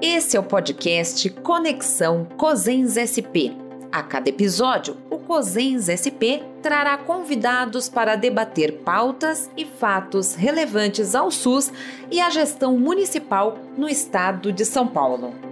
Esse é o podcast Conexão Cosens SP. A cada episódio, o Cosens SP trará convidados para debater pautas e fatos relevantes ao SUS e à gestão municipal no estado de São Paulo.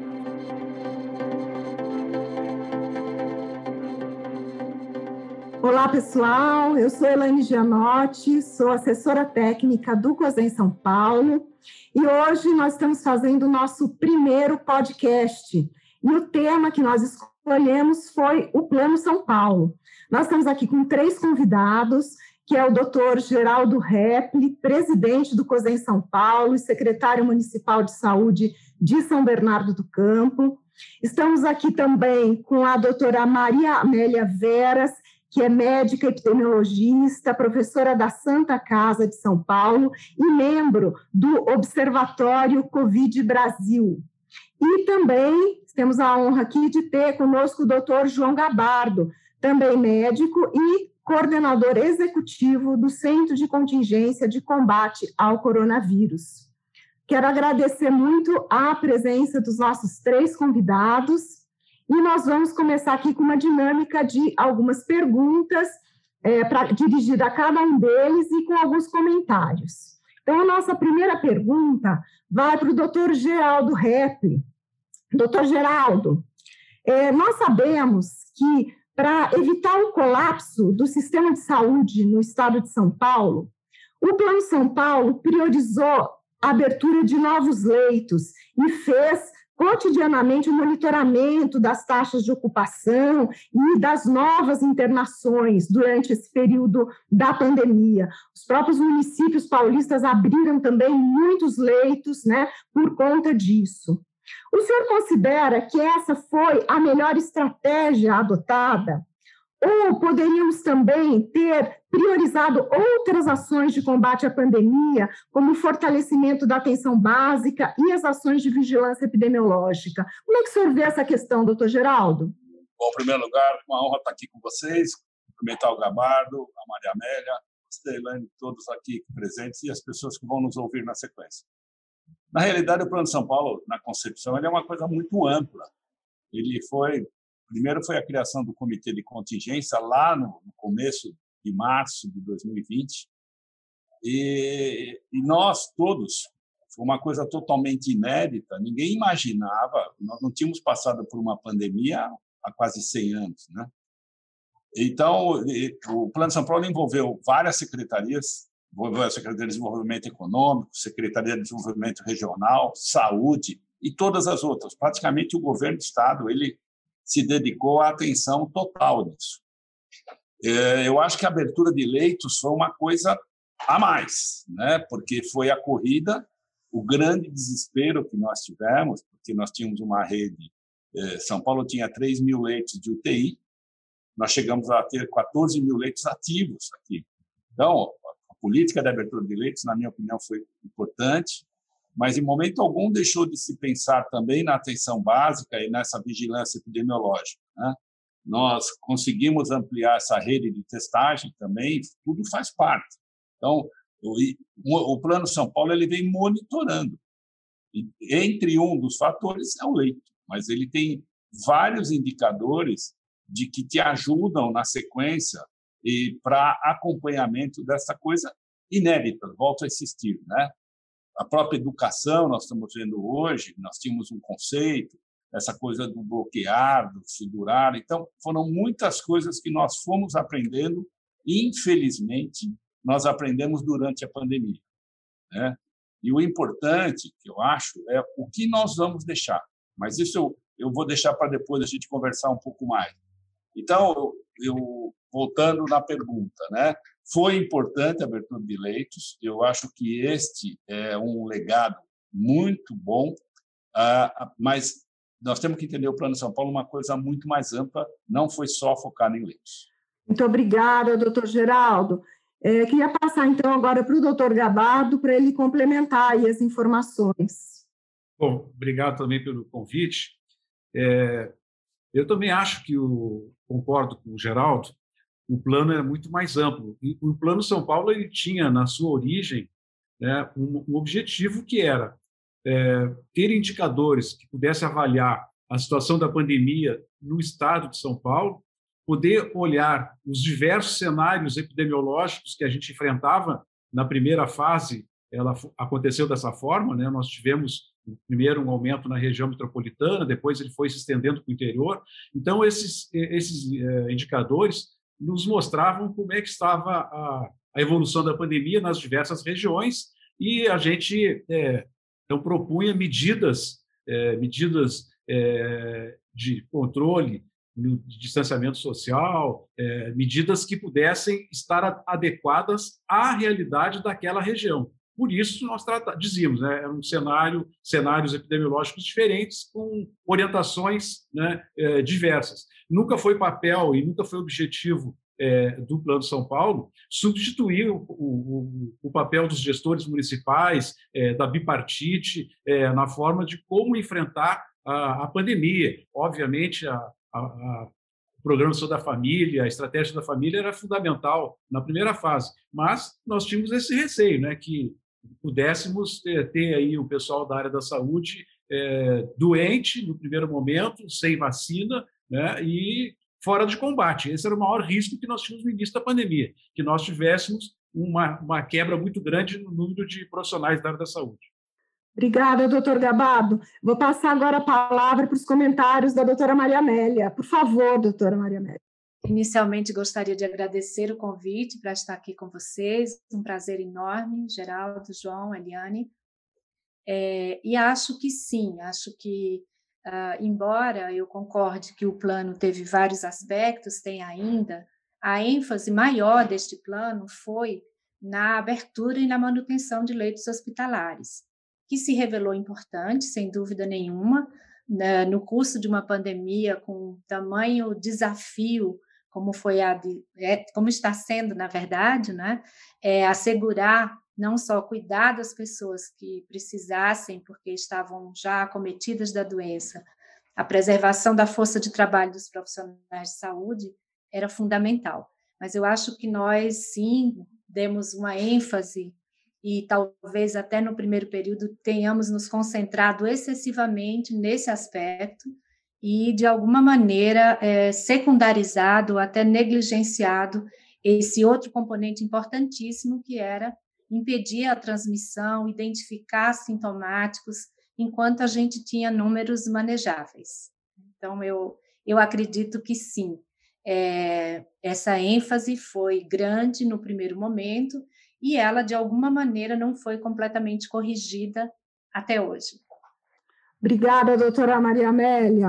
Olá, pessoal. Eu sou Elaine Gianotti, sou assessora técnica do COSEM São Paulo e hoje nós estamos fazendo o nosso primeiro podcast. E o tema que nós escolhemos foi o Plano São Paulo. Nós estamos aqui com três convidados, que é o doutor Geraldo Repli, presidente do COSEM São Paulo e secretário municipal de saúde de São Bernardo do Campo. Estamos aqui também com a doutora Maria Amélia Veras, que é médica epidemiologista, professora da Santa Casa de São Paulo e membro do Observatório Covid Brasil. E também temos a honra aqui de ter conosco o doutor João Gabardo, também médico e coordenador executivo do Centro de Contingência de Combate ao Coronavírus. Quero agradecer muito a presença dos nossos três convidados e nós vamos começar aqui com uma dinâmica de algumas perguntas é, dirigir a cada um deles e com alguns comentários. Então, a nossa primeira pergunta vai para o doutor Geraldo Repli. Doutor Geraldo, é, nós sabemos que para evitar o colapso do sistema de saúde no estado de São Paulo, o Plano São Paulo priorizou a abertura de novos leitos e fez cotidianamente o monitoramento das taxas de ocupação e das novas internações durante esse período da pandemia. Os próprios municípios paulistas abriram também muitos leitos, né, por conta disso. O senhor considera que essa foi a melhor estratégia adotada? Ou poderíamos também ter priorizado outras ações de combate à pandemia, como o fortalecimento da atenção básica e as ações de vigilância epidemiológica. Como é que o senhor vê essa questão, doutor Geraldo? Bom, em primeiro lugar, uma honra estar aqui com vocês, cumprimentar o Gabardo, a Maria Amélia, a Elaine, todos aqui presentes e as pessoas que vão nos ouvir na sequência. Na realidade, o Plano de São Paulo, na concepção, ele é uma coisa muito ampla. Ele foi Primeiro foi a criação do comitê de contingência lá no, começo de março de 2020. E, e nós todos, foi uma coisa totalmente inédita, ninguém imaginava, nós não tínhamos passado por uma pandemia há quase 100 anos, né? Então, o Plano São Paulo envolveu várias secretarias, envolveu a Secretaria de Desenvolvimento Econômico, Secretaria de Desenvolvimento Regional, Saúde e todas as outras. Praticamente o governo do estado, ele se dedicou à atenção total nisso. É, eu acho que a abertura de leitos foi uma coisa a mais, né? porque foi a corrida, o grande desespero que nós tivemos, porque nós tínhamos uma rede, é, São Paulo tinha 3 mil leitos de UTI, nós chegamos a ter 14 mil leitos ativos aqui. Então, a política de abertura de leitos, na minha opinião, foi importante, mas em momento algum deixou de se pensar também na atenção básica e nessa vigilância epidemiológica. Né? Nós conseguimos ampliar essa rede de testagem também, tudo faz parte. Então, o, o Plano São Paulo ele vem monitorando. E, entre um dos fatores é o leito, mas ele tem vários indicadores de que te ajudam na sequência e para acompanhamento dessa coisa inédita, volto a insistir, né? A própria educação, nós estamos vendo hoje, nós tínhamos um conceito, essa coisa do bloquear, do segurar. Então, foram muitas coisas que nós fomos aprendendo, infelizmente, nós aprendemos durante a pandemia. Né? E o importante, que eu acho, é o que nós vamos deixar. Mas isso eu, eu vou deixar para depois a gente conversar um pouco mais. Então, eu, voltando na pergunta, né? Foi importante a abertura de leitos. Eu acho que este é um legado muito bom, ah, mas nós temos que entender o Plano São Paulo uma coisa muito mais ampla, não foi só focar em leitos. Muito obrigada, doutor Geraldo. É, queria passar, então, agora para o doutor Gabardo, para ele complementar as informações. Bom, obrigado também pelo convite. É, eu também acho que o, concordo com o Geraldo, o plano é muito mais amplo. E o Plano São Paulo ele tinha, na sua origem, né, um, um objetivo que era é, ter indicadores que pudessem avaliar a situação da pandemia no estado de São Paulo, poder olhar os diversos cenários epidemiológicos que a gente enfrentava na primeira fase, ela aconteceu dessa forma, né? Nós tivemos primeiro um aumento na região metropolitana, depois ele foi se estendendo para o interior. Então esses esses eh, indicadores nos mostravam como é que estava a, a evolução da pandemia nas diversas regiões e a gente é, então propunha medidas é, medidas é, de controle de distanciamento social, é, medidas que pudessem estar adequadas à realidade daquela região. Por isso, nós dizíamos, né, era um cenário, cenários epidemiológicos diferentes, com orientações né, é, diversas. Nunca foi papel e nunca foi objetivo é, do Plano São Paulo substituir o, o, o papel dos gestores municipais, é, da bipartite, é, na forma de como enfrentar a, a pandemia. Obviamente, a, a, a programa da Família, a estratégia da família era fundamental na primeira fase, mas nós tínhamos esse receio, né, que pudéssemos ter, ter aí o pessoal da área da saúde é, doente no primeiro momento, sem vacina, né, e fora de combate. Esse era o maior risco que nós tínhamos no início da pandemia, que nós tivéssemos uma, uma quebra muito grande no número de profissionais da área da saúde. Obrigada, doutor Gabado. Vou passar agora a palavra para os comentários da doutora Maria Amélia. Por favor, doutora Maria Amélia. Inicialmente, gostaria de agradecer o convite para estar aqui com vocês. Um prazer enorme, Geraldo, João, Eliane. É, e acho que sim, acho que, uh, embora eu concorde que o plano teve vários aspectos, tem ainda, a ênfase maior deste plano foi na abertura e na manutenção de leitos hospitalares, que se revelou importante, sem dúvida nenhuma, né, no curso de uma pandemia com tamanho desafio como foi a de, é, como está sendo na verdade, né, é assegurar não só cuidar das pessoas que precisassem porque estavam já acometidas da doença, a preservação da força de trabalho dos profissionais de saúde era fundamental. Mas eu acho que nós sim demos uma ênfase e talvez até no primeiro período tenhamos nos concentrado excessivamente nesse aspecto e, de alguma maneira, é, secundarizado, até negligenciado esse outro componente importantíssimo, que era impedir a transmissão, identificar sintomáticos, enquanto a gente tinha números manejáveis. Então, eu, eu acredito que sim, é, essa ênfase foi grande no primeiro momento e ela, de alguma maneira, não foi completamente corrigida até hoje. Obrigada, doutora Maria Amélia.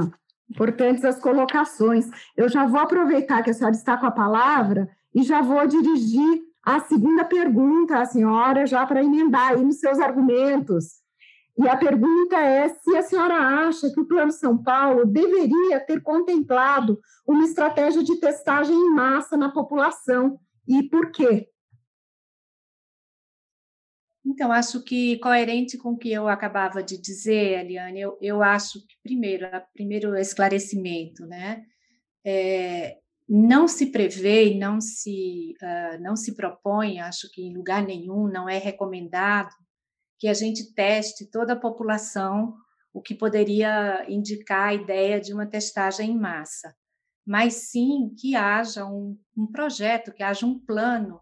Importantes as colocações. Eu já vou aproveitar que a senhora está com a palavra e já vou dirigir a segunda pergunta à senhora, já para emendar aí nos seus argumentos. E a pergunta é se a senhora acha que o Plano São Paulo deveria ter contemplado uma estratégia de testagem em massa na população e por quê? Então, acho que coerente com o que eu acabava de dizer, Eliane, eu, eu acho que, primeiro, primeiro esclarecimento, né? É, não se prevê não se, uh, não se propõe, acho que em lugar nenhum, não é recomendado que a gente teste toda a população, o que poderia indicar a ideia de uma testagem em massa, mas sim que haja um, um projeto, que haja um plano,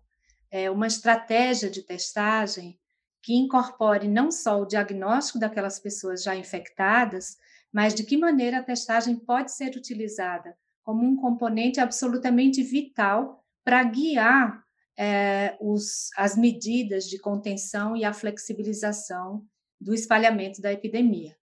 é, uma estratégia de testagem que incorpore não só o diagnóstico daquelas pessoas já infectadas, mas de que maneira a testagem pode ser utilizada como um componente absolutamente vital para guiar é, os, as medidas de contenção e a flexibilização do espalhamento da epidemia.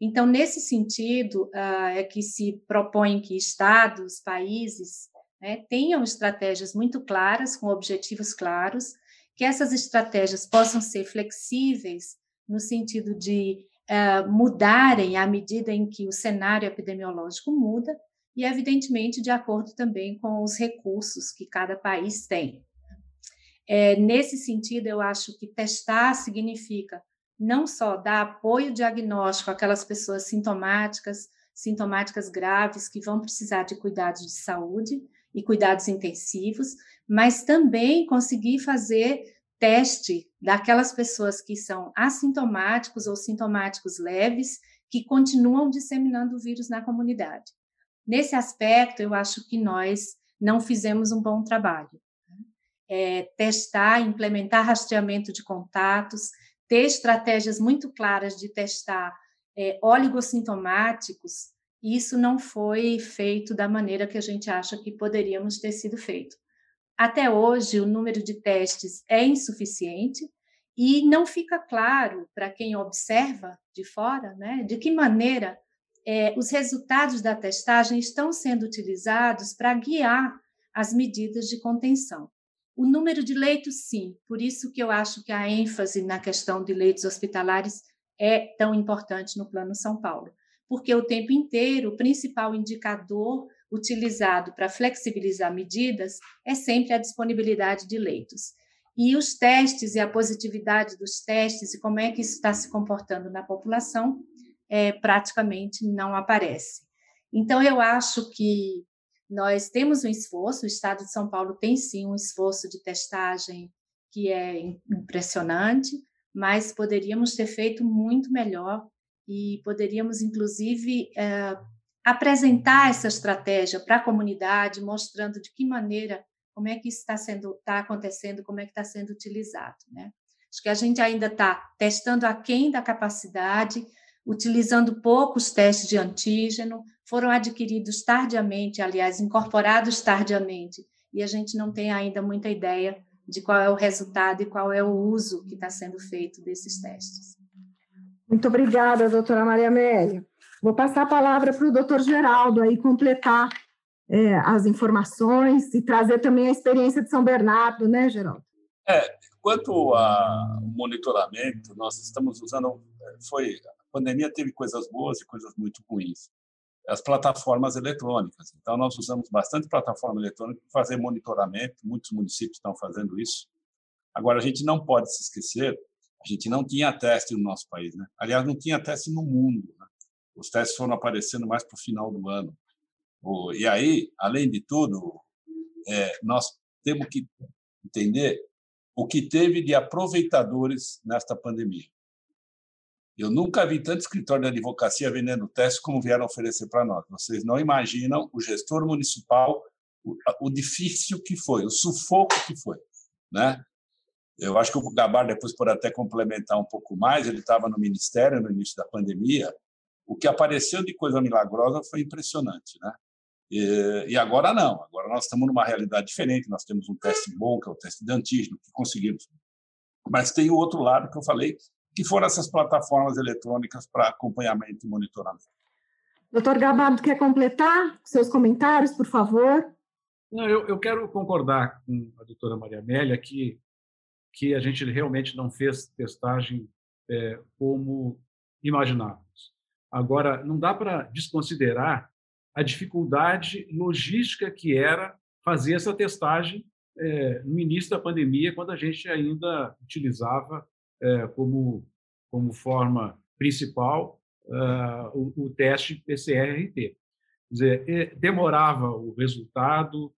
Então, nesse sentido, uh, é que se propõe que estados, países, né, tenham estratégias muito claras, com objetivos claros, que essas estratégias possam ser flexíveis no sentido de uh, mudarem à medida em que o cenário epidemiológico muda e, evidentemente, de acordo também com os recursos que cada país tem. É, nesse sentido, eu acho que testar significa não só dar apoio diagnóstico àquelas pessoas sintomáticas, sintomáticas graves que vão precisar de cuidados de saúde e cuidados intensivos, mas também conseguir fazer teste daquelas pessoas que são assintomáticos ou sintomáticos leves que continuam disseminando o vírus na comunidade. Nesse aspecto, eu acho que nós não fizemos um bom trabalho. Né? É, testar, implementar rastreamento de contatos, ter estratégias muito claras de testar é, oligossintomáticos, isso não foi feito da maneira que a gente acha que poderíamos ter sido feito. Até hoje, o número de testes é insuficiente e não fica claro para quem observa de fora, né, de que maneira é, os resultados da testagem estão sendo utilizados para guiar as medidas de contenção. O número de leitos, sim, por isso que eu acho que a ênfase na questão de leitos hospitalares é tão importante no Plano São Paulo, porque o tempo inteiro o principal indicador utilizado para flexibilizar medidas é sempre a disponibilidade de leitos. E os testes e a positividade dos testes e como é que isso está se comportando na população é, praticamente não aparece. Então, eu acho que nós temos um esforço, o Estado de São Paulo tem sim um esforço de testagem que é impressionante, mas poderíamos ter feito muito melhor e poderíamos, inclusive, é, apresentar essa estratégia para a comunidade, mostrando de que maneira, como é que isso está sendo, está acontecendo, como é que está sendo utilizado, né? Acho que a gente ainda está testando aquém da capacidade, utilizando poucos testes de antígeno, foram adquiridos tardiamente, aliás, incorporados tardiamente, e a gente não tem ainda muita ideia de qual é o resultado e qual é o uso que está sendo feito desses testes. Muito obrigada, doutora Maria Amélia. Vou passar a palavra para o doutor Geraldo aí completar é, as informações e trazer também a experiência de São Bernardo, né, Geraldo? É, quanto ao monitoramento, nós estamos usando, é, foi a pandemia teve coisas boas e coisas muito ruins. As plataformas eletrônicas. Então, nós usamos bastante plataforma eletrônica para fazer monitoramento, muitos municípios estão fazendo isso. Agora, a gente não pode se esquecer, a gente não tinha teste no nosso país. Né? Aliás, não tinha teste no mundo. Os testes foram aparecendo mais para o final do ano. E aí, além de tudo, é, nós temos que entender o que teve de aproveitadores nesta pandemia. Eu nunca vi tanto escritório de advocacia vendendo testes como vieram oferecer para nós. Vocês não imaginam o gestor municipal, o, o difícil que foi, o sufoco que foi. Né? Eu acho que o Gabar depois pode até complementar um pouco mais. Ele estava no ministério no início da pandemia. O que apareceu de coisa milagrosa foi impressionante, né? E, e agora não. Agora nós estamos numa realidade diferente. Nós temos um teste bom, que é o teste de antígeno, que conseguimos. Mas tem o outro lado que eu falei, que foram essas plataformas eletrônicas para acompanhamento e monitoramento. Doutor Gabardo, quer completar seus comentários, por favor? Não, eu, eu quero concordar com a doutora Maria Amélia que, que a gente realmente não fez testagem é, como imaginávamos. Agora, não dá para desconsiderar a dificuldade logística que era fazer essa testagem é, no início da pandemia, quando a gente ainda utilizava é, como, como forma principal uh, o, o, teste PCR-RT. Dizer, demorava o resultado,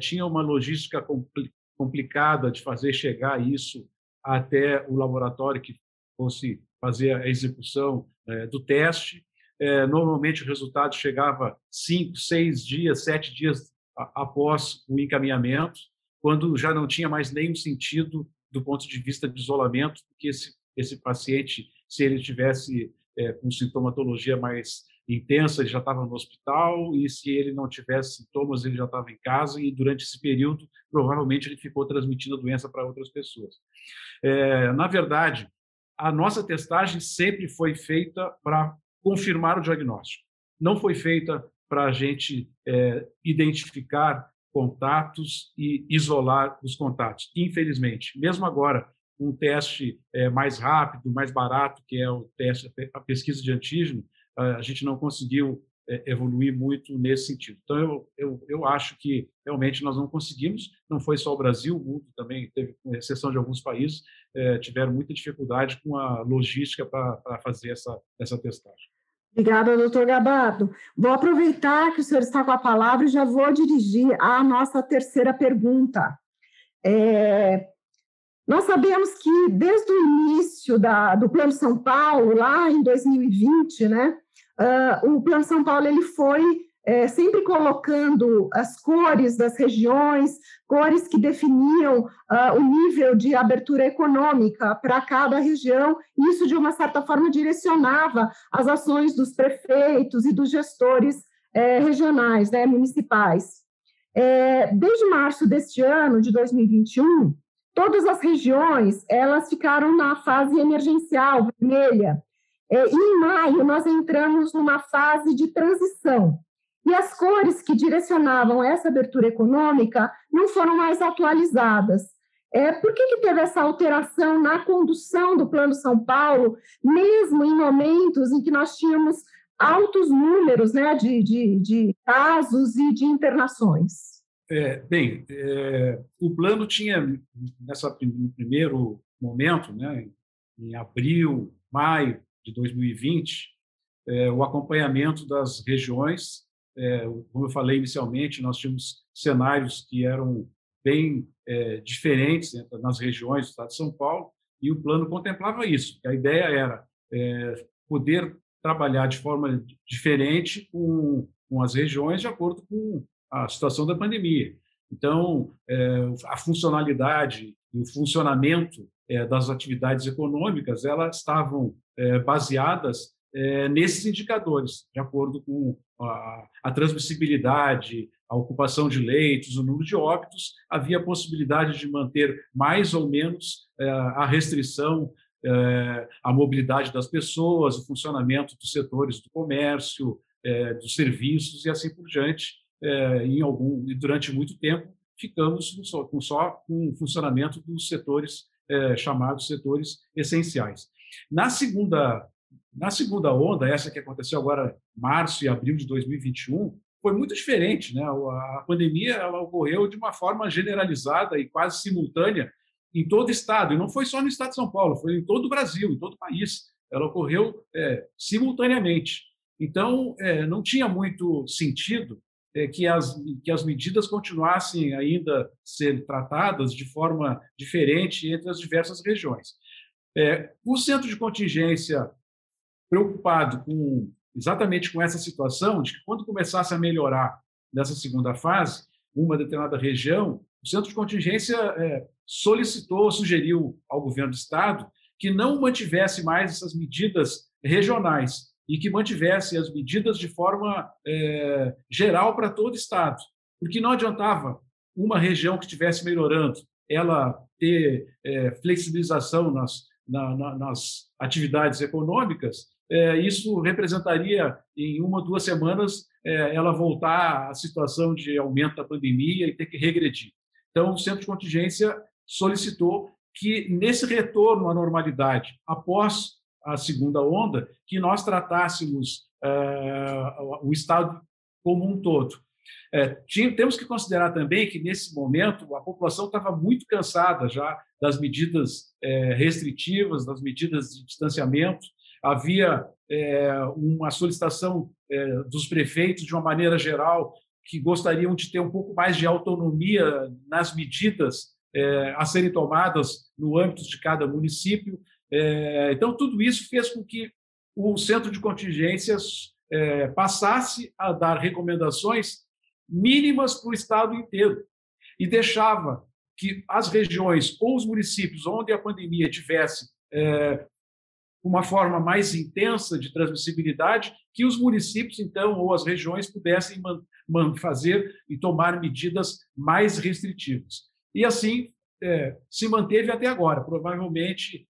tinha uma logística compli complicada de fazer chegar isso até o laboratório que fosse fazer a execução é, do teste. É, normalmente o resultado chegava cinco, seis dias, sete dias após o encaminhamento, quando já não tinha mais nenhum sentido do ponto de vista de isolamento, porque esse, esse paciente, se ele tivesse é, com sintomatologia mais intensa, ele já estava no hospital, e se ele não tivesse sintomas, ele já estava em casa, e durante esse período, provavelmente, ele ficou transmitindo a doença para outras pessoas. É, na verdade, a nossa testagem sempre foi feita para confirmar o diagnóstico. Não foi feita para a gente é, identificar contatos e isolar os contatos. Infelizmente, mesmo agora, um teste é, mais rápido, mais barato, que é o teste, a pesquisa de antígeno, a gente não conseguiu evoluir muito nesse sentido. Então, eu, eu, eu acho que realmente nós não conseguimos, não foi só o Brasil, o mundo também teve, com exceção de alguns países, é, tiveram muita dificuldade com a logística para fazer essa, essa testagem. Obrigada, doutor Gabardo. Vou aproveitar que o senhor está com a palavra e já vou dirigir à nossa terceira pergunta. É, Nós sabemos que desde o início da, do Plano São Paulo, lá em 2020, né, uh, o Plano São Paulo ele foi é, sempre colocando as cores das regiões, cores que definiam uh, o nível de abertura econômica para cada região, e isso, de uma certa forma, direcionava as ações dos prefeitos e dos gestores é, regionais, né, municipais. É, desde março deste ano, de 2021, todas as regiões elas ficaram na fase emergencial, vermelha. É, em maio, nós entramos numa fase de transição. E as cores que direcionavam essa abertura econômica não foram mais atualizadas. É, por que, que teve essa alteração na condução do Plano São Paulo, mesmo em momentos em que nós tínhamos altos números né, de, de, de casos e de internações? É, bem, é, o plano tinha, nessa, no primeiro momento, né, em abril, maio de 2020, é, o acompanhamento das regiões. É, como eu falei inicialmente, nós tínhamos cenários que eram bem é, diferentes nas regiões do estado de São Paulo, e o plano contemplava isso. A ideia era poder trabalhar de forma diferente com, com as regiões de acordo com a situação da pandemia. Então, a funcionalidade e o funcionamento das atividades econômicas elas estavam é, baseadas é, nesses indicadores, de acordo com a, a, transmissibilidade, a ocupação de leitos, o número de óbitos, havia possibilidade de manter mais ou menos a restrição à mobilidade das pessoas, o funcionamento dos setores do comércio, dos serviços e assim por diante, em algum e durante muito tempo ficamos com só com, só, com o funcionamento dos setores é, chamados setores essenciais. Na segunda na segunda onda, essa que aconteceu agora março e abril de 2021, foi muito diferente, né? A pandemia ela ocorreu de uma forma generalizada e quase simultânea em todo o estado, e não foi só no estado de São Paulo, foi em todo o Brasil, em todo o país. Ela ocorreu é, simultaneamente. Então, é, não tinha muito sentido que, as, que as medidas continuassem ainda ser tratadas de forma diferente entre as diversas regiões. É, o centro de contingência, preocupado com exatamente com essa situação, de que quando começasse a melhorar nessa segunda fase, uma determinada região, o centro de contingência é, solicitou, sugeriu ao governo do estado que não mantivesse mais essas medidas regionais, e que mantivesse as medidas de forma é, geral para todo o Estado. Porque não adiantava uma região que estivesse melhorando, ela ter é, flexibilização nas, na, na, nas atividades econômicas, é, isso representaria, em uma ou duas semanas, é, ela voltar à situação de aumento da pandemia e ter que regredir. Então, o Centro de Contingência solicitou que, nesse retorno à normalidade, após a segunda onda, que nós tratássemos uh, o Estado como um todo. É, tinha, temos que considerar também que, nesse momento, a população estava muito cansada já das medidas é, restritivas, das medidas de distanciamento. Havia é, uma solicitação dos prefeitos, de uma maneira geral, que gostariam de ter um pouco mais de autonomia nas medidas a serem tomadas no âmbito de cada município. É, então, tudo isso fez com que o centro de contingências é, passasse a dar recomendações mínimas para o Estado inteiro e deixava que as regiões ou os municípios onde a pandemia tivesse é, uma forma mais intensa de transmissibilidade, que os municípios, então, ou as regiões pudessem fazer e tomar medidas mais restritivas. E assim é, se manteve até agora. Provavelmente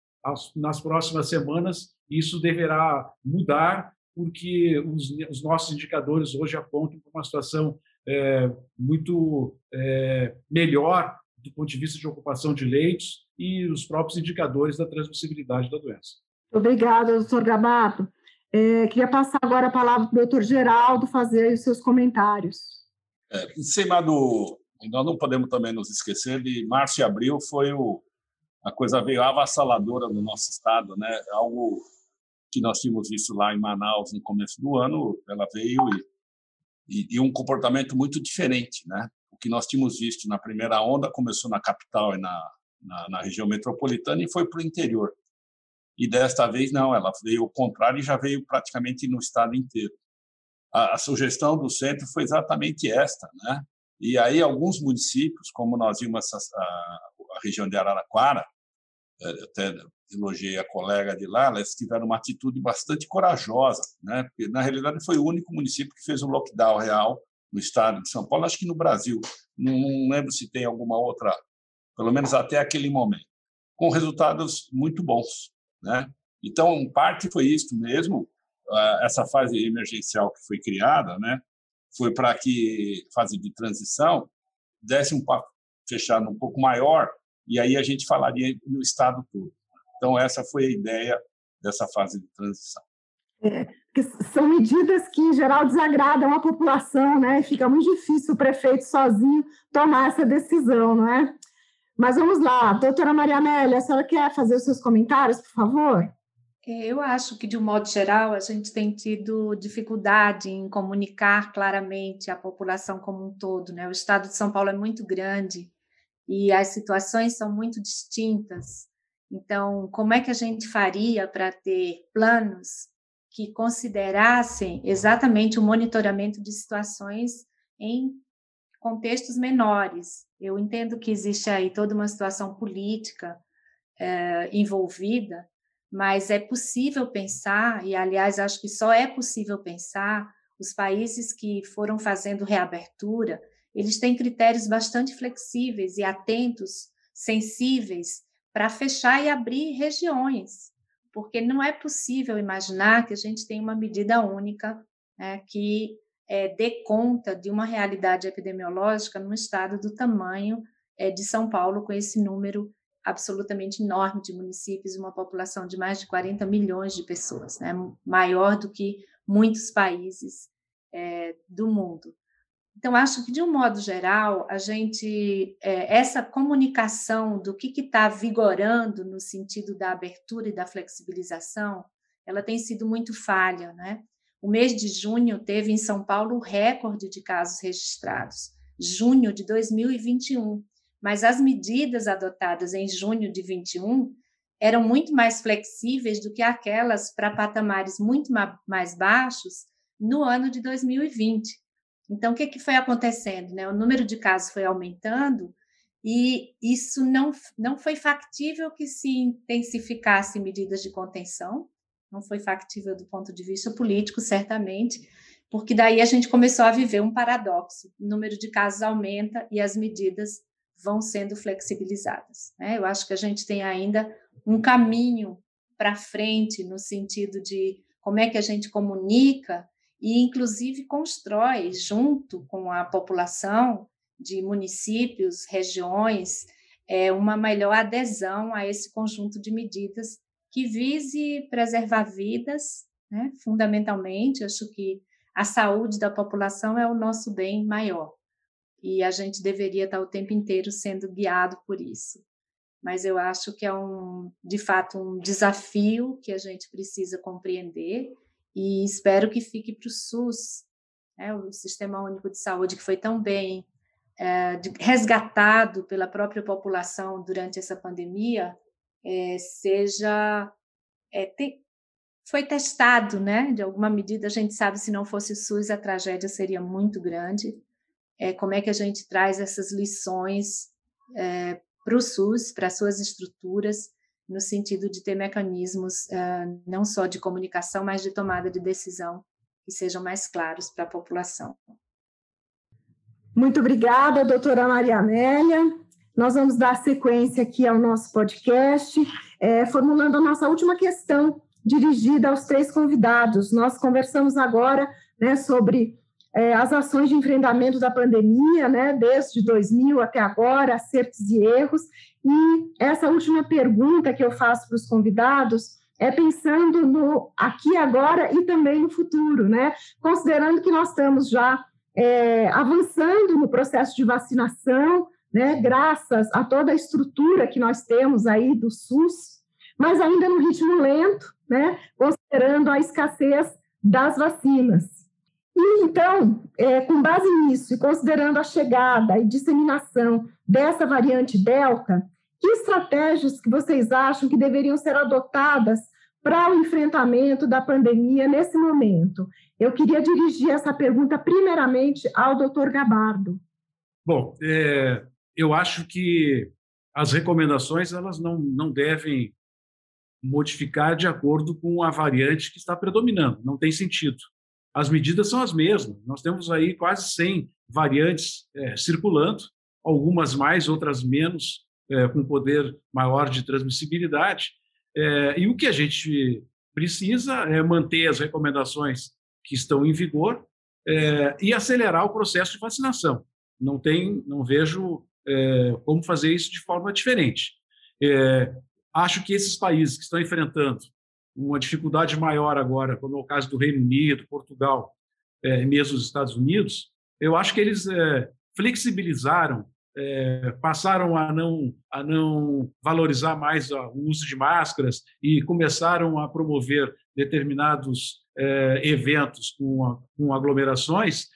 nas próximas semanas isso deverá mudar, porque os, os nossos indicadores hoje apontam para uma situação é, muito é, melhor do ponto de vista de ocupação de leitos e os próprios indicadores da transmissibilidade da doença. Obrigada, doutor Gabato. É, queria passar agora a palavra para o doutor Geraldo fazer os seus comentários. É, em cima do. Nós não podemos também nos esquecer de março e abril foi o, a coisa veio avassaladora no nosso estado, né? Algo que nós tínhamos visto lá em Manaus no começo do ano, ela veio e, e, e um comportamento muito diferente, né? O que nós tínhamos visto na primeira onda começou na capital e na, na, na região metropolitana e foi para o interior. E desta vez não, ela veio ao contrário e já veio praticamente no estado inteiro. A, a sugestão do centro foi exatamente esta, né? E aí alguns municípios, como nós vimos a, a, a região de Araraquara, até elogiei a colega de lá, elas tiveram uma atitude bastante corajosa, né? Porque na realidade foi o único município que fez um lockdown real no estado de São Paulo, acho que no Brasil. Não, lembro se tem alguma outra, pelo menos até aquele momento, com resultados muito bons, né? Então, parte foi isso mesmo, essa fase emergencial que foi criada, né? Foi para que fase de transição desse um fechado um pouco maior e aí a gente falaria no estado todo. Então essa foi a ideia dessa fase de transição. É, são medidas que, em geral, desagradam a população, né? Fica muito difícil o prefeito sozinho tomar essa decisão, não é? Mas vamos lá, doutora Maria Amélia, a senhora quer fazer os seus comentários, por favor? É, eu acho que, de um modo geral, a gente tem tido dificuldade em comunicar claramente a população como um todo. Né? O estado de São Paulo é muito grande e as situações são muito distintas. Então, como é que a gente faria para ter planos que considerassem exatamente o monitoramento de situações em contextos menores. Eu entendo que existe aí toda uma situação política é, envolvida, mas é possível pensar, e aliás, acho que só é possível pensar, os países que foram fazendo reabertura, eles têm critérios bastante flexíveis e atentos, sensíveis, para fechar e abrir regiões, porque não é possível imaginar que a gente tem uma medida única né, que é, dê conta de uma realidade epidemiológica no estado do tamanho é, de São Paulo, com esse número absolutamente enorme de municípios, uma população de mais de 40 milhões de pessoas, né? maior do que muitos países é, do mundo. Então, acho que, de um modo geral, a gente, é, essa comunicação do que está vigorando no sentido da abertura e da flexibilização, ela tem sido muito falha, né? O mês de junho teve em São Paulo o recorde de casos registrados, junho de 2021. Mas as medidas adotadas em junho de 21 eram muito mais flexíveis do que aquelas para patamares muito mais baixos no ano de 2020. Então, o que, que foi acontecendo? Né? O número de casos foi aumentando e isso não, não foi factível que se intensificasse medidas de contenção, não foi factível do ponto de vista político, certamente, porque daí a gente começou a viver um paradoxo. O número de casos aumenta e as medidas vão sendo flexibilizadas. Né? Eu acho que a gente tem ainda um caminho para frente no sentido de como é que a gente comunica e, inclusive, constrói, junto com a população de municípios, regiões, é, uma melhor adesão a esse conjunto de medidas que vise preservar vidas, né? fundamentalmente. Acho que a saúde da população é o nosso bem maior e a gente deveria estar o tempo inteiro sendo guiado por isso. Mas eu acho que é um, de fato, um desafio que a gente precisa compreender e espero que fique para o SUS, né, o Sistema Único de Saúde, que foi tão bem é, resgatado pela própria população durante essa pandemia, é, seja é, te, foi testado, né? De alguma medida, a gente sabe se não fosse o SUS a tragédia seria muito grande. É, como é que a gente traz essas lições é, para o SUS, para suas estruturas, no sentido de ter mecanismos uh, não só de comunicação, mas de tomada de decisão que sejam mais claros para a população. Muito obrigada, doutora Maria Amélia. Nós vamos dar sequência aqui ao nosso podcast, é, formulando a nossa última questão, dirigida aos três convidados. Nós conversamos agora né, sobre é, as ações de enfrentamento da pandemia, né, desde 2000 até agora, acertos e erros. E essa última pergunta que eu faço para os convidados é pensando no aqui agora e também no futuro, né? Considerando que nós estamos já é, avançando no processo de vacinação, né, graças a toda a estrutura que nós temos aí do SUS, mas ainda no ritmo lento, né, considerando a escassez das vacinas. E então, é, com base nisso e considerando a chegada e disseminação dessa variante Delta, que estratégias que vocês acham que deveriam ser adotadas para o enfrentamento da pandemia nesse momento? Eu queria dirigir essa pergunta primeiramente ao doutor Gabardo. Bom, é, eu acho que as recomendações elas não, não devem modificar de acordo com a variante que está predominando, não tem sentido. As medidas são as mesmas, nós temos aí quase 100 variantes é, circulando, algumas mais, outras menos, é, com poder maior de transmissibilidade, é, e o que a gente precisa é manter as recomendações que estão em vigor é, e acelerar o processo de vacinação. Não tem, não vejo é, como fazer isso de forma diferente. É, acho que esses países que estão enfrentando uma dificuldade maior agora, como é o caso do Reino Unido, Portugal é, e mesmo os Estados Unidos, eu acho que eles é, flexibilizaram é, passaram a não, a não valorizar mais o uso de máscaras e começaram a promover determinados eventos com, com aglomerações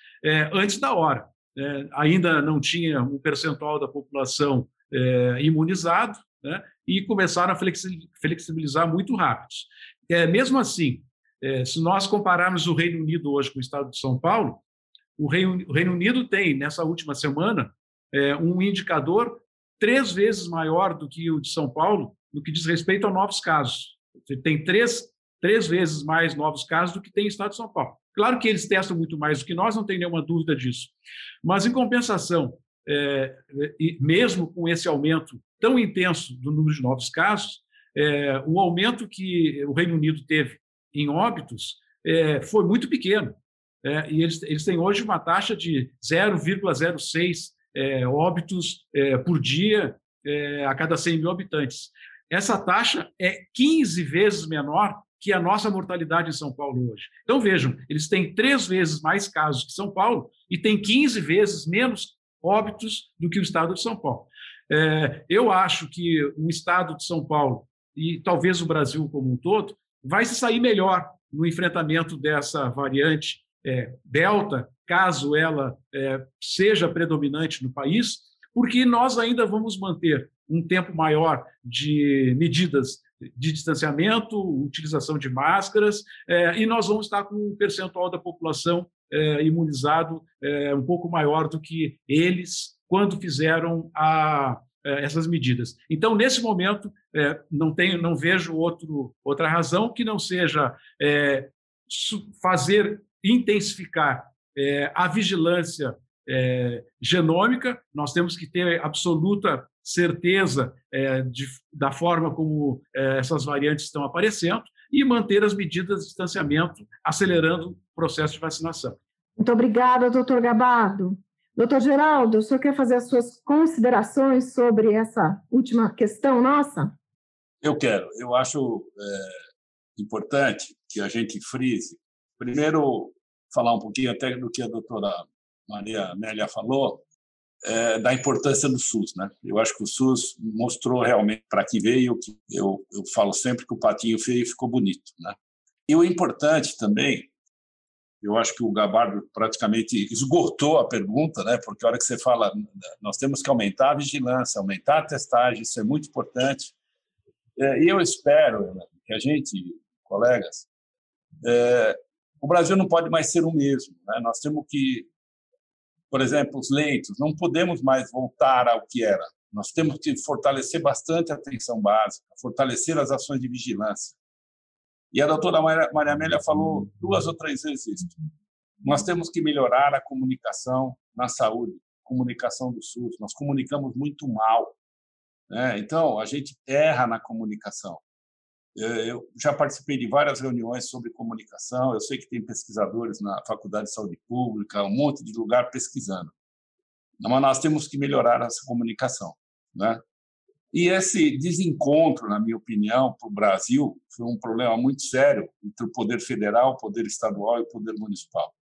antes da hora. É, ainda não tinha um percentual da população imunizado né, e começaram a flexibilizar muito rápido. É, mesmo assim, se nós compararmos o Reino Unido hoje com o estado de São Paulo, o Reino, o Reino Unido tem, nessa última semana, é, um indicador três vezes maior do que o de São Paulo no que diz respeito a novos casos. Tem três, três vezes mais novos casos do que tem o Estado de São Paulo. Claro que eles testam muito mais do que nós, não tem nenhuma dúvida disso. Mas, em compensação, é, mesmo com esse aumento tão intenso do número de novos casos, é, o aumento que o Reino Unido teve em óbitos é, foi muito pequeno. É, e eles, eles têm hoje uma taxa de 0,06 é, óbitos é, por dia a cada 100 mil habitantes. Essa taxa é 15 vezes menor que a nossa mortalidade em São Paulo hoje. Então, vejam, eles têm três vezes mais casos que São Paulo e têm 15 vezes menos óbitos do que o estado de São Paulo. É, eu acho que o estado de São Paulo e talvez o Brasil como um todo vai se sair melhor no enfrentamento dessa variante é, Delta, caso ela é, seja predominante no país, porque nós ainda vamos manter um tempo maior de medidas de distanciamento, utilização de máscaras, é, e nós vamos estar com um percentual da população é, imunizado é, um pouco maior do que eles quando fizeram a, é, essas medidas. Então, nesse momento, é, não tenho, não vejo outro, outra razão que não seja fazer intensificar é, a vigilância é, genômica, nós temos que ter absoluta certeza é, de, da forma como é, essas variantes estão aparecendo e manter as medidas de distanciamento, acelerando o processo de vacinação. Muito obrigada, doutor Gabardo. Doutor Geraldo, o senhor quer fazer as suas considerações sobre essa última questão nossa? Eu quero. Eu acho é, importante que a gente frise, primeiro, falar um pouquinho até do que a doutora Maria Amélia falou, é, da importância do SUS. Né? Eu acho que o SUS mostrou realmente para que veio, que eu, eu falo sempre que o patinho feio ficou bonito. Né? E o importante também, eu acho que o Gabardo praticamente esgotou a pergunta, né? porque a hora que você fala, nós temos que aumentar a vigilância, aumentar a testagem, isso é muito importante. É, e eu espero que a gente, colegas, é, o Brasil não pode mais ser o mesmo. Né? Nós temos que, por exemplo, os leitos, não podemos mais voltar ao que era. Nós temos que fortalecer bastante a atenção básica, fortalecer as ações de vigilância. E a doutora Maria Amélia falou duas ou três vezes isso. Nós temos que melhorar a comunicação na saúde, comunicação do SUS. Nós comunicamos muito mal. Né? Então, a gente erra na comunicação. Eu já participei de várias reuniões sobre comunicação. Eu sei que tem pesquisadores na Faculdade de Saúde Pública, um monte de lugar pesquisando. Mas nós temos que melhorar essa comunicação, né? E esse desencontro, na minha opinião, para o Brasil, foi um problema muito sério entre o poder federal, o poder estadual e o poder municipal.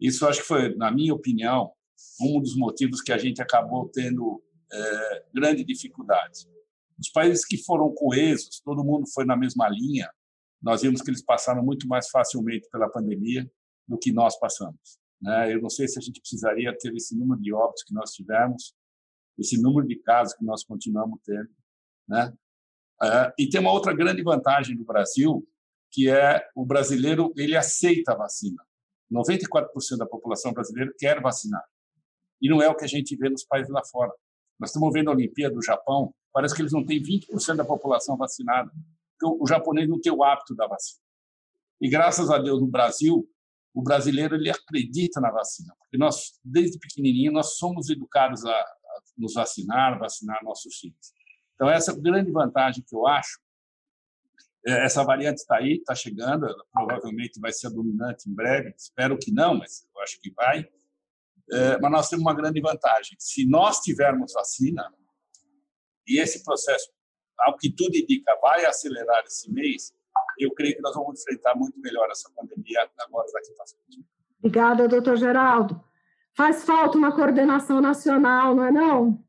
Isso acho que foi, na minha opinião, um dos motivos que a gente acabou tendo é, grande dificuldade. Os países que foram coesos, todo mundo foi na mesma linha, nós vimos que eles passaram muito mais facilmente pela pandemia do que nós passamos. Né? Eu não sei se a gente precisaria ter esse número de óbitos que nós tivemos, esse número de casos que nós continuamos tendo, Né? É, e tem uma outra grande vantagem do Brasil, que é o brasileiro ele aceita a vacina. 94% da população brasileira quer vacinar. E não é o que a gente vê nos países lá fora. Nós estamos vendo a Olimpíada do Japão, parece que eles não têm 20% da população vacinada. Então, o japonês não tem o hábito da vacina. E graças a Deus no Brasil, o brasileiro ele acredita na vacina, porque nós desde pequenininho nós somos educados a, a nos vacinar, vacinar nossos filhos. Então essa é a grande vantagem que eu acho. É, essa variante está aí, está chegando, ela provavelmente vai ser dominante em breve. Espero que não, mas eu acho que vai. É, mas nós temos uma grande vantagem. Se nós tivermos vacina e esse processo, ao que tudo indica, vai acelerar esse mês, eu creio que nós vamos enfrentar muito melhor essa pandemia agora daqui para frente. Obrigada, doutor Geraldo. Faz falta uma coordenação nacional, não é não?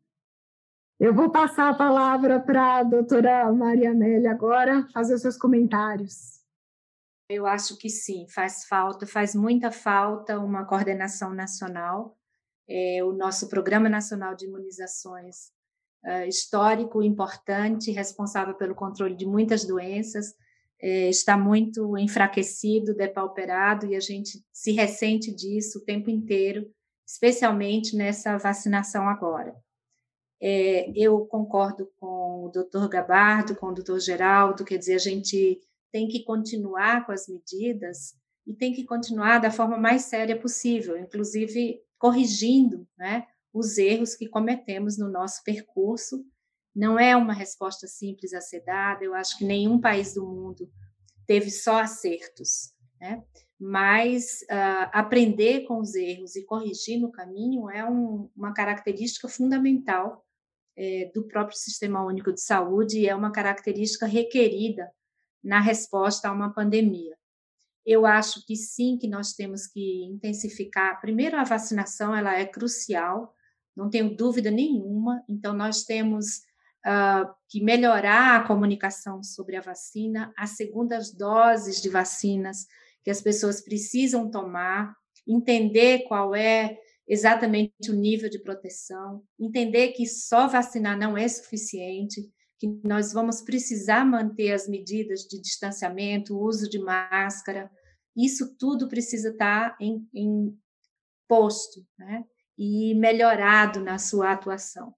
Eu vou passar a palavra para a doutora Maria Amélia agora, fazer os seus comentários. Eu acho que sim, faz falta, faz muita falta uma coordenação nacional. É, o nosso Programa Nacional de Imunizações, histórico, importante, responsável pelo controle de muitas doenças, é, está muito enfraquecido, depauperado, e a gente se ressente disso o tempo inteiro, especialmente nessa vacinação agora. É, eu concordo com o doutor Gabardo, com o doutor Geraldo, quer dizer, a gente tem que continuar com as medidas e tem que continuar da forma mais séria possível, inclusive corrigindo né, os erros que cometemos no nosso percurso. Não é uma resposta simples a ser dada, eu acho que nenhum país do mundo teve só acertos, né? mas uh, aprender com os erros e corrigir no caminho é um, uma característica fundamental é, do próprio Sistema Único de Saúde e é uma característica requerida na resposta a uma pandemia. Eu acho que sim, que nós temos que intensificar. Primeiro, a vacinação ela é crucial, não tenho dúvida nenhuma. Então, nós temos uh, que melhorar a comunicação sobre a vacina, as segundas doses de vacinas que as pessoas precisam tomar, entender qual é exatamente o nível de proteção, entender que só vacinar não é suficiente, que nós vamos precisar manter as medidas de distanciamento, uso de máscara, isso tudo precisa estar em, em posto, né? E melhorado na sua atuação.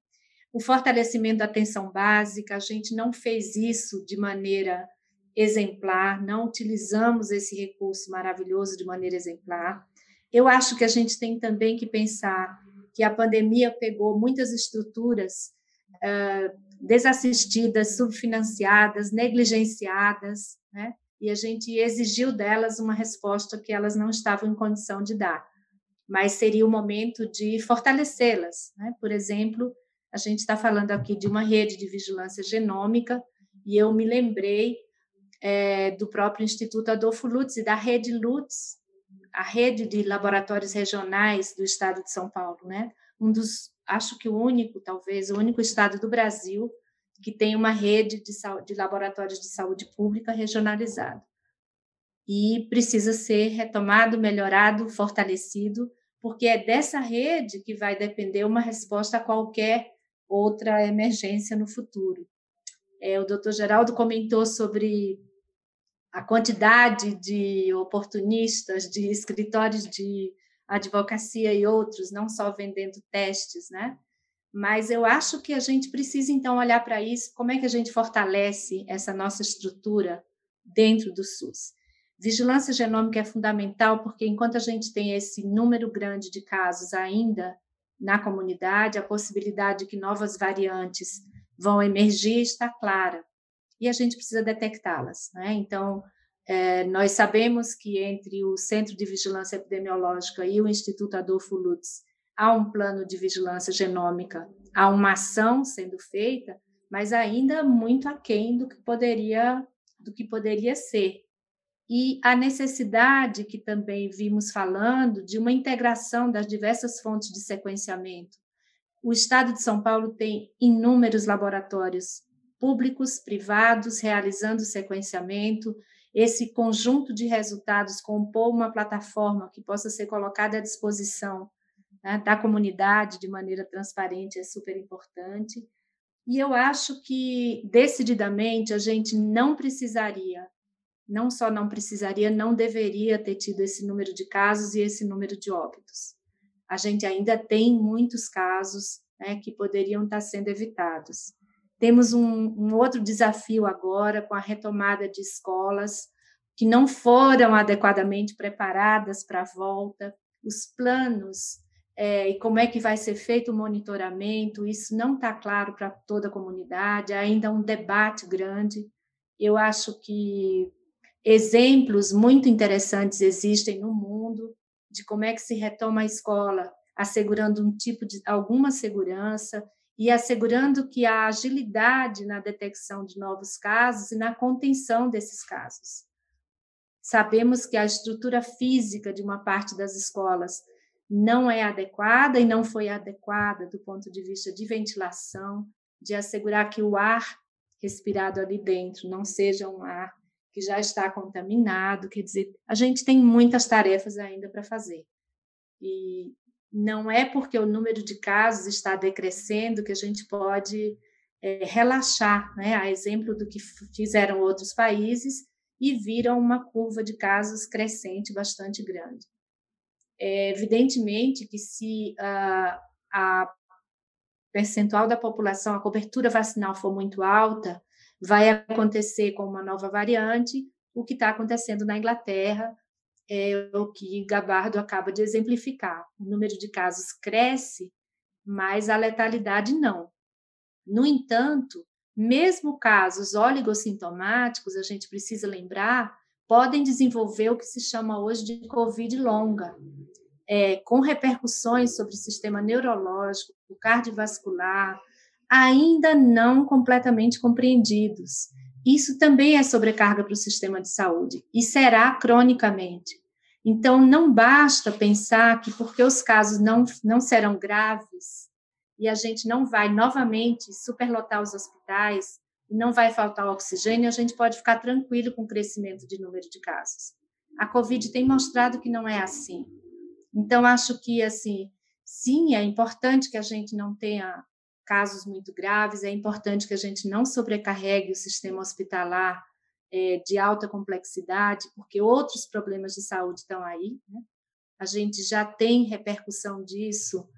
O fortalecimento da atenção básica, a gente não fez isso de maneira exemplar, não utilizamos esse recurso maravilhoso de maneira exemplar. Eu acho que a gente tem também que pensar que a pandemia pegou muitas estruturas uh, desassistidas, subfinanciadas, negligenciadas, né? e a gente exigiu delas uma resposta que elas não estavam em condição de dar. Mas seria o momento de fortalecê-las. Né? Por exemplo, a gente está falando aqui de uma rede de vigilância genômica, e eu me lembrei é, do próprio Instituto Adolfo Lutz e da rede Lutz, a rede de laboratórios regionais do estado de São Paulo, né? Um dos, acho que o único, talvez, o único estado do Brasil que tem uma rede de, de laboratórios de saúde pública regionalizada. E precisa ser retomado, melhorado, fortalecido, porque é dessa rede que vai depender uma resposta a qualquer outra emergência no futuro. É, o doutor Geraldo comentou sobre a quantidade de oportunistas, de escritórios de advocacia e outros, não só vendendo testes, né? Mas eu acho que a gente precisa então olhar para isso, como é que a gente fortalece essa nossa estrutura dentro do SUS. Vigilância genômica é fundamental porque enquanto a gente tem esse número grande de casos ainda na comunidade, a possibilidade de que novas variantes vão emergir está clara e a gente precisa detectá-las. Né? Então, é, nós sabemos que entre o Centro de Vigilância Epidemiológica e o Instituto Adolfo Lutz há um plano de vigilância genômica, há uma ação sendo feita, mas ainda muito aquém do que poderia do que poderia ser. E a necessidade que também vimos falando de uma integração das diversas fontes de sequenciamento. O estado de São Paulo tem inúmeros laboratórios públicos, privados, realizando sequenciamento. Esse conjunto de resultados compor uma plataforma que possa ser colocada à disposição né, da comunidade de maneira transparente é super importante. E eu acho que, decididamente, a gente não precisaria, não só não precisaria, não deveria ter tido esse número de casos e esse número de óbitos. A gente ainda tem muitos casos né, que poderiam estar sendo evitados. Temos um, um outro desafio agora com a retomada de escolas que não foram adequadamente preparadas para a volta, os planos é, e como é que vai ser feito o monitoramento, isso não está claro para toda a comunidade, ainda é um debate grande. Eu acho que exemplos muito interessantes existem no mundo de como é que se retoma a escola, assegurando um tipo de alguma segurança e assegurando que há agilidade na detecção de novos casos e na contenção desses casos. Sabemos que a estrutura física de uma parte das escolas não é adequada e não foi adequada do ponto de vista de ventilação, de assegurar que o ar respirado ali dentro não seja um ar que já está contaminado, quer dizer, a gente tem muitas tarefas ainda para fazer. E não é porque o número de casos está decrescendo que a gente pode é, relaxar, né? a exemplo do que fizeram outros países e viram uma curva de casos crescente bastante grande. É evidentemente que se a, a percentual da população, a cobertura vacinal for muito alta, vai acontecer com uma nova variante, o que está acontecendo na Inglaterra, é o que Gabardo acaba de exemplificar. O número de casos cresce, mas a letalidade não. No entanto, mesmo casos oligossintomáticos, a gente precisa lembrar, podem desenvolver o que se chama hoje de Covid longa, é, com repercussões sobre o sistema neurológico, cardiovascular, ainda não completamente compreendidos. Isso também é sobrecarga para o sistema de saúde e será cronicamente. Então, não basta pensar que porque os casos não, não serão graves e a gente não vai novamente superlotar os hospitais e não vai faltar oxigênio, a gente pode ficar tranquilo com o crescimento de número de casos. A Covid tem mostrado que não é assim. Então, acho que, assim, sim, é importante que a gente não tenha casos muito graves, é importante que a gente não sobrecarregue o sistema hospitalar é, de alta complexidade, porque outros problemas de saúde estão aí. Né? A gente já tem repercussão disso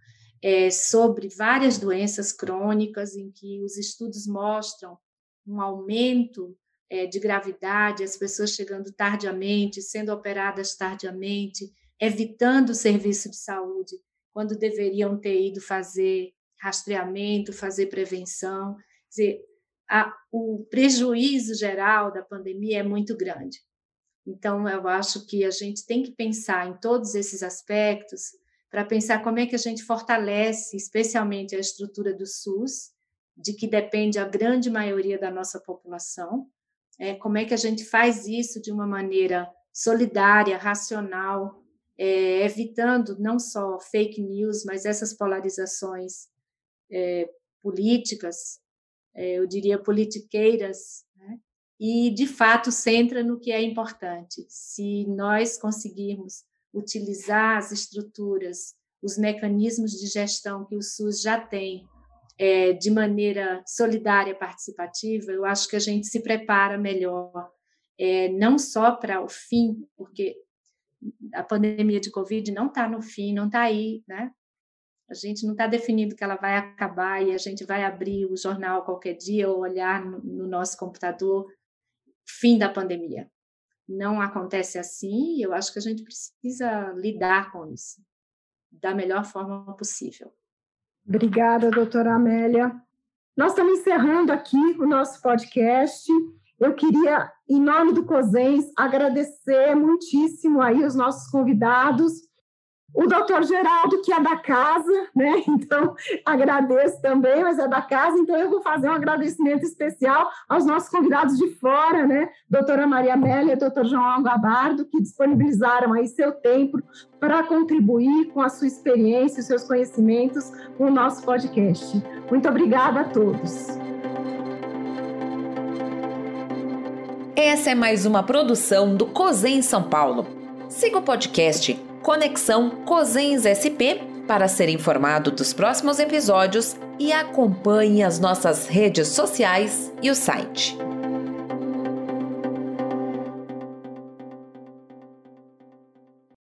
é, sobre várias doenças crônicas, em que os estudos mostram um aumento é, de gravidade, as pessoas chegando tardiamente, sendo operadas tardiamente, evitando o serviço de saúde, quando deveriam ter ido fazer rastreamento, fazer prevenção. Quer dizer, a, o prejuízo geral da pandemia é muito grande. Então, eu acho que a gente tem que pensar em todos esses aspectos para pensar como é que a gente fortalece, especialmente a estrutura do SUS, de que depende a grande maioria da nossa população, é, como é que a gente faz isso de uma maneira solidária, racional, é, evitando não só fake news, mas essas polarizações é, políticas, é, eu diria politiqueiras, né? e de fato centra no que é importante. Se nós conseguirmos utilizar as estruturas, os mecanismos de gestão que o SUS já tem é, de maneira solidária, participativa, eu acho que a gente se prepara melhor, é, não só para o fim, porque a pandemia de Covid não está no fim, não está aí, né? A gente não está definindo que ela vai acabar e a gente vai abrir o jornal qualquer dia ou olhar no, no nosso computador fim da pandemia. Não acontece assim e eu acho que a gente precisa lidar com isso da melhor forma possível. Obrigada, doutora Amélia. Nós estamos encerrando aqui o nosso podcast. Eu queria, em nome do COSENS, agradecer muitíssimo aí os nossos convidados o doutor Geraldo, que é da casa, né? Então, agradeço também, mas é da casa, então eu vou fazer um agradecimento especial aos nossos convidados de fora, né? Doutora Maria Amélia e doutor João Gabardo, que disponibilizaram aí seu tempo para contribuir com a sua experiência e seus conhecimentos com o nosso podcast. Muito obrigada a todos. Essa é mais uma produção do COSEM São Paulo. Siga o podcast Conexão COSENS SP para ser informado dos próximos episódios e acompanhe as nossas redes sociais e o site.